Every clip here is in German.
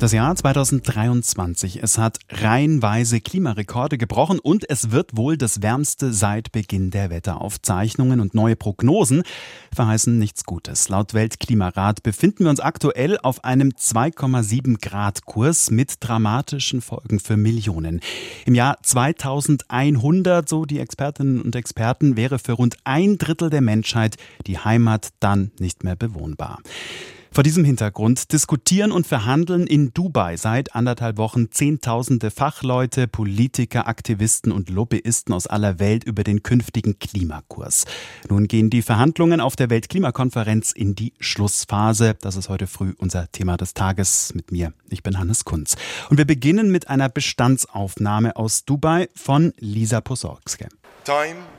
Das Jahr 2023. Es hat reihenweise Klimarekorde gebrochen und es wird wohl das wärmste seit Beginn der Wetteraufzeichnungen und neue Prognosen verheißen nichts Gutes. Laut Weltklimarat befinden wir uns aktuell auf einem 2,7 Grad Kurs mit dramatischen Folgen für Millionen. Im Jahr 2100, so die Expertinnen und Experten, wäre für rund ein Drittel der Menschheit die Heimat dann nicht mehr bewohnbar. Vor diesem Hintergrund diskutieren und verhandeln in Dubai seit anderthalb Wochen Zehntausende Fachleute, Politiker, Aktivisten und Lobbyisten aus aller Welt über den künftigen Klimakurs. Nun gehen die Verhandlungen auf der Weltklimakonferenz in die Schlussphase. Das ist heute früh unser Thema des Tages mit mir. Ich bin Hannes Kunz. Und wir beginnen mit einer Bestandsaufnahme aus Dubai von Lisa Posorgske.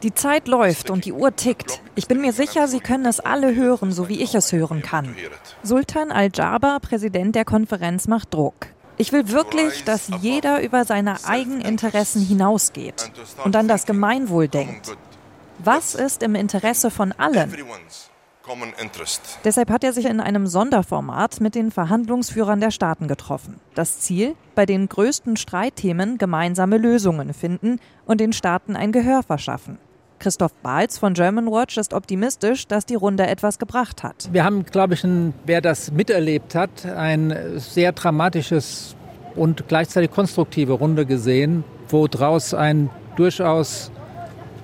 Die Zeit läuft und die Uhr tickt. Ich bin mir sicher, Sie können es alle hören, so wie ich es hören kann. Sultan Al-Jaber, Präsident der Konferenz, macht Druck. Ich will wirklich, dass jeder über seine Eigeninteressen hinausgeht und an das Gemeinwohl denkt. Was ist im Interesse von allen? Deshalb hat er sich in einem Sonderformat mit den Verhandlungsführern der Staaten getroffen. Das Ziel, bei den größten Streitthemen gemeinsame Lösungen finden und den Staaten ein Gehör verschaffen. Christoph Balz von Germanwatch ist optimistisch, dass die Runde etwas gebracht hat. Wir haben, glaube ich, ein, wer das miterlebt hat, ein sehr dramatisches und gleichzeitig konstruktive Runde gesehen, wo daraus ein durchaus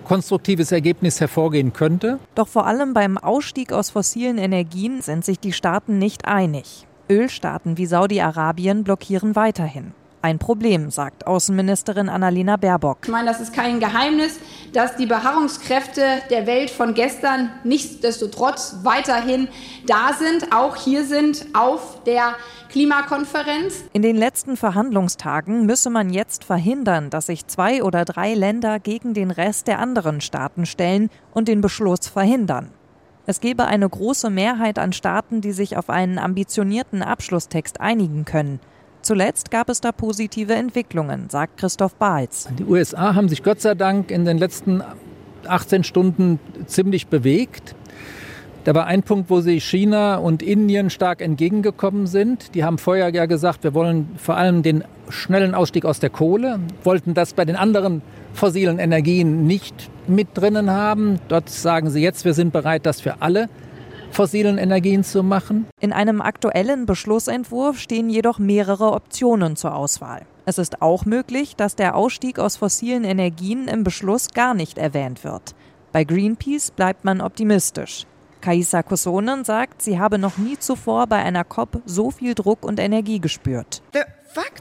konstruktives Ergebnis hervorgehen könnte. Doch vor allem beim Ausstieg aus fossilen Energien sind sich die Staaten nicht einig. Ölstaaten wie Saudi-Arabien blockieren weiterhin. Ein Problem, sagt Außenministerin Annalena Baerbock. Ich meine, das ist kein Geheimnis, dass die Beharrungskräfte der Welt von gestern nichtsdestotrotz weiterhin da sind, auch hier sind auf der Klimakonferenz. In den letzten Verhandlungstagen müsse man jetzt verhindern, dass sich zwei oder drei Länder gegen den Rest der anderen Staaten stellen und den Beschluss verhindern. Es gebe eine große Mehrheit an Staaten, die sich auf einen ambitionierten Abschlusstext einigen können. Zuletzt gab es da positive Entwicklungen, sagt Christoph Balz. Die USA haben sich Gott sei Dank in den letzten 18 Stunden ziemlich bewegt. Da war ein Punkt, wo sich China und Indien stark entgegengekommen sind. Die haben vorher ja gesagt, wir wollen vor allem den schnellen Ausstieg aus der Kohle, wollten das bei den anderen fossilen Energien nicht mit drinnen haben. Dort sagen sie jetzt, wir sind bereit, das für alle fossilen Energien zu machen. In einem aktuellen Beschlussentwurf stehen jedoch mehrere Optionen zur Auswahl. Es ist auch möglich, dass der Ausstieg aus fossilen Energien im Beschluss gar nicht erwähnt wird. Bei Greenpeace bleibt man optimistisch. Kaisa Kosonen sagt, sie habe noch nie zuvor bei einer COP so viel Druck und Energie gespürt.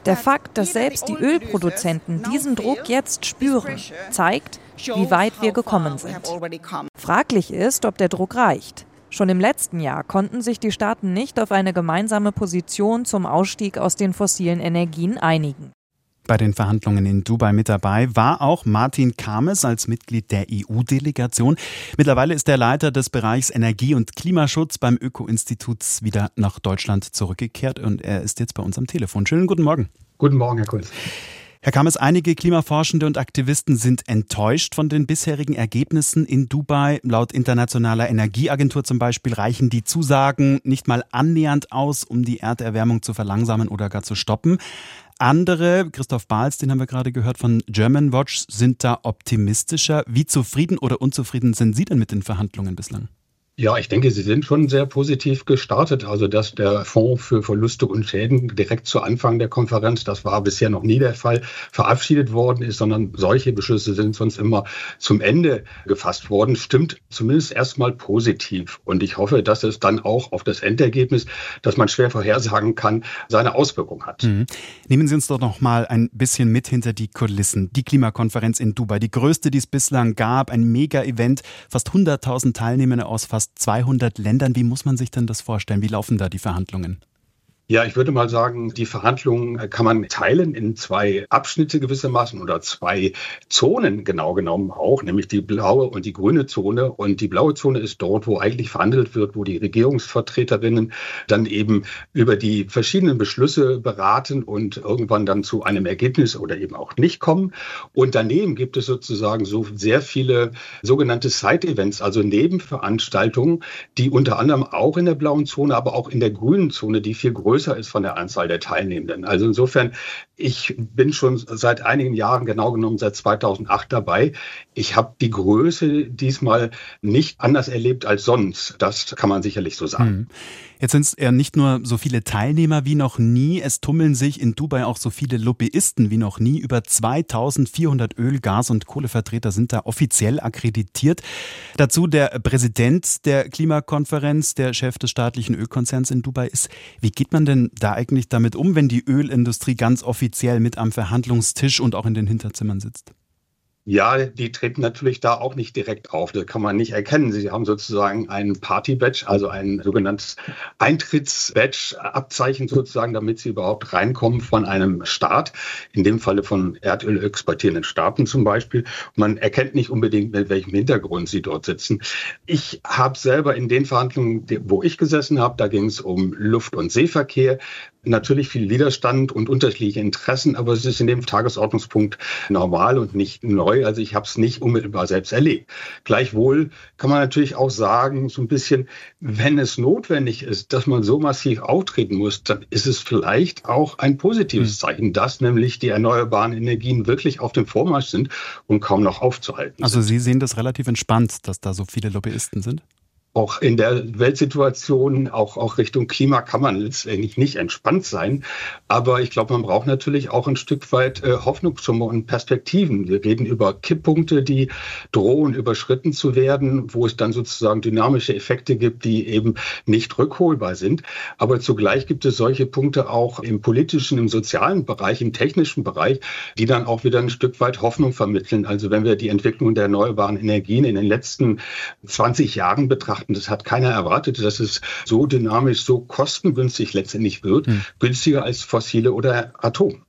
Der Fakt, dass selbst die Ölproduzenten diesen Druck jetzt spüren, zeigt, wie weit wir gekommen sind. Fraglich ist, ob der Druck reicht. Schon im letzten Jahr konnten sich die Staaten nicht auf eine gemeinsame Position zum Ausstieg aus den fossilen Energien einigen. Bei den Verhandlungen in Dubai mit dabei war auch Martin Kames als Mitglied der EU-Delegation. Mittlerweile ist er Leiter des Bereichs Energie- und Klimaschutz beim Öko-Institut wieder nach Deutschland zurückgekehrt und er ist jetzt bei uns am Telefon. Schönen guten Morgen. Guten Morgen, Herr Kunz. Herr Kames, einige Klimaforschende und Aktivisten sind enttäuscht von den bisherigen Ergebnissen in Dubai. Laut Internationaler Energieagentur zum Beispiel reichen die Zusagen nicht mal annähernd aus, um die Erderwärmung zu verlangsamen oder gar zu stoppen. Andere, Christoph Bahls, den haben wir gerade gehört von German Watch, sind da optimistischer. Wie zufrieden oder unzufrieden sind Sie denn mit den Verhandlungen bislang? Ja, ich denke, Sie sind schon sehr positiv gestartet. Also, dass der Fonds für Verluste und Schäden direkt zu Anfang der Konferenz, das war bisher noch nie der Fall, verabschiedet worden ist, sondern solche Beschlüsse sind sonst immer zum Ende gefasst worden, stimmt zumindest erstmal positiv. Und ich hoffe, dass es dann auch auf das Endergebnis, das man schwer vorhersagen kann, seine Auswirkung hat. Mhm. Nehmen Sie uns doch noch mal ein bisschen mit hinter die Kulissen. Die Klimakonferenz in Dubai, die größte, die es bislang gab, ein Mega-Event, fast 100.000 Teilnehmende aus fast fast 200 Ländern. Wie muss man sich denn das vorstellen? Wie laufen da die Verhandlungen? Ja, ich würde mal sagen, die Verhandlungen kann man teilen in zwei Abschnitte gewissermaßen oder zwei Zonen genau genommen auch, nämlich die blaue und die grüne Zone. Und die blaue Zone ist dort, wo eigentlich verhandelt wird, wo die Regierungsvertreterinnen dann eben über die verschiedenen Beschlüsse beraten und irgendwann dann zu einem Ergebnis oder eben auch nicht kommen. Und daneben gibt es sozusagen so sehr viele sogenannte Side-Events, also Nebenveranstaltungen, die unter anderem auch in der blauen Zone, aber auch in der grünen Zone, die viel größer größer ist von der Anzahl der Teilnehmenden. Also insofern, ich bin schon seit einigen Jahren, genau genommen seit 2008 dabei. Ich habe die Größe diesmal nicht anders erlebt als sonst. Das kann man sicherlich so sagen. Mhm. Jetzt sind es ja nicht nur so viele Teilnehmer wie noch nie, es tummeln sich in Dubai auch so viele Lobbyisten wie noch nie. Über 2400 Öl-, Gas- und Kohlevertreter sind da offiziell akkreditiert. Dazu der Präsident der Klimakonferenz, der Chef des staatlichen Ölkonzerns in Dubai ist. Wie geht man denn da eigentlich damit um, wenn die Ölindustrie ganz offiziell mit am Verhandlungstisch und auch in den Hinterzimmern sitzt? Ja, die treten natürlich da auch nicht direkt auf. Das kann man nicht erkennen. Sie haben sozusagen ein Party-Badge, also ein sogenanntes Eintritts-Badge-Abzeichen sozusagen, damit sie überhaupt reinkommen von einem Staat, in dem Falle von Erdöl exportierenden Staaten zum Beispiel. Man erkennt nicht unbedingt, mit welchem Hintergrund sie dort sitzen. Ich habe selber in den Verhandlungen, wo ich gesessen habe, da ging es um Luft- und Seeverkehr, natürlich viel Widerstand und unterschiedliche Interessen, aber es ist in dem Tagesordnungspunkt normal und nicht neu. Also ich habe es nicht unmittelbar selbst erlebt. Gleichwohl kann man natürlich auch sagen, so ein bisschen, wenn es notwendig ist, dass man so massiv auftreten muss, dann ist es vielleicht auch ein positives hm. Zeichen, dass nämlich die erneuerbaren Energien wirklich auf dem Vormarsch sind und kaum noch aufzuhalten. Also Sie sehen das relativ entspannt, dass da so viele Lobbyisten sind? Auch in der Weltsituation, auch, auch Richtung Klima kann man letztendlich nicht entspannt sein. Aber ich glaube, man braucht natürlich auch ein Stück weit äh, Hoffnungssumme und Perspektiven. Wir reden über Kipppunkte, die drohen überschritten zu werden, wo es dann sozusagen dynamische Effekte gibt, die eben nicht rückholbar sind. Aber zugleich gibt es solche Punkte auch im politischen, im sozialen Bereich, im technischen Bereich, die dann auch wieder ein Stück weit Hoffnung vermitteln. Also wenn wir die Entwicklung der erneuerbaren Energien in den letzten 20 Jahren betrachten, und das hat keiner erwartet, dass es so dynamisch, so kostengünstig letztendlich wird, hm. günstiger als fossile oder Atom.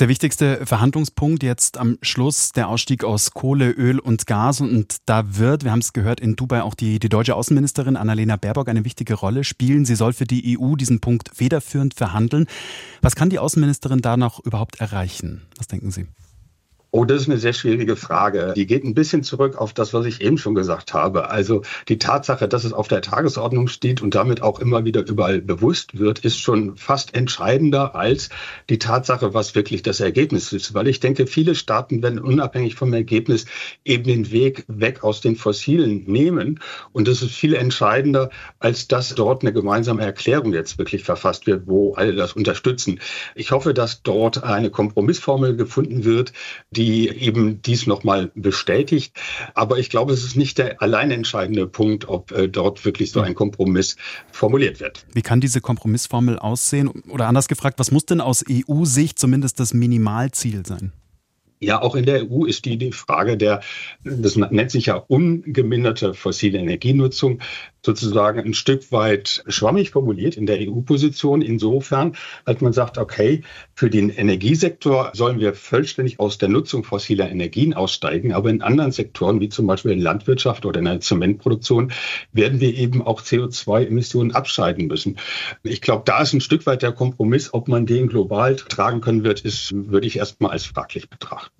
Der wichtigste Verhandlungspunkt jetzt am Schluss der Ausstieg aus Kohle, Öl und Gas. Und da wird, wir haben es gehört, in Dubai auch die, die deutsche Außenministerin Annalena Baerbock eine wichtige Rolle spielen. Sie soll für die EU diesen Punkt federführend verhandeln. Was kann die Außenministerin da noch überhaupt erreichen? Was denken Sie? Oh, das ist eine sehr schwierige Frage. Die geht ein bisschen zurück auf das, was ich eben schon gesagt habe. Also die Tatsache, dass es auf der Tagesordnung steht und damit auch immer wieder überall bewusst wird, ist schon fast entscheidender als die Tatsache, was wirklich das Ergebnis ist. Weil ich denke, viele Staaten werden unabhängig vom Ergebnis eben den Weg weg aus den Fossilen nehmen. Und das ist viel entscheidender, als dass dort eine gemeinsame Erklärung jetzt wirklich verfasst wird, wo alle das unterstützen. Ich hoffe, dass dort eine Kompromissformel gefunden wird, die die eben dies nochmal bestätigt. Aber ich glaube, es ist nicht der allein entscheidende Punkt, ob äh, dort wirklich so ein Kompromiss formuliert wird. Wie kann diese Kompromissformel aussehen? Oder anders gefragt, was muss denn aus EU-Sicht zumindest das Minimalziel sein? Ja, auch in der EU ist die, die Frage der, das nennt sich ja ungeminderte fossile Energienutzung, sozusagen ein Stück weit schwammig formuliert in der EU-Position. Insofern, als man sagt, okay, für den Energiesektor sollen wir vollständig aus der Nutzung fossiler Energien aussteigen, aber in anderen Sektoren, wie zum Beispiel in Landwirtschaft oder in der Zementproduktion, werden wir eben auch CO2-Emissionen abscheiden müssen. Ich glaube, da ist ein Stück weit der Kompromiss, ob man den global tragen können wird, ist, würde ich erstmal als fraglich betrachten.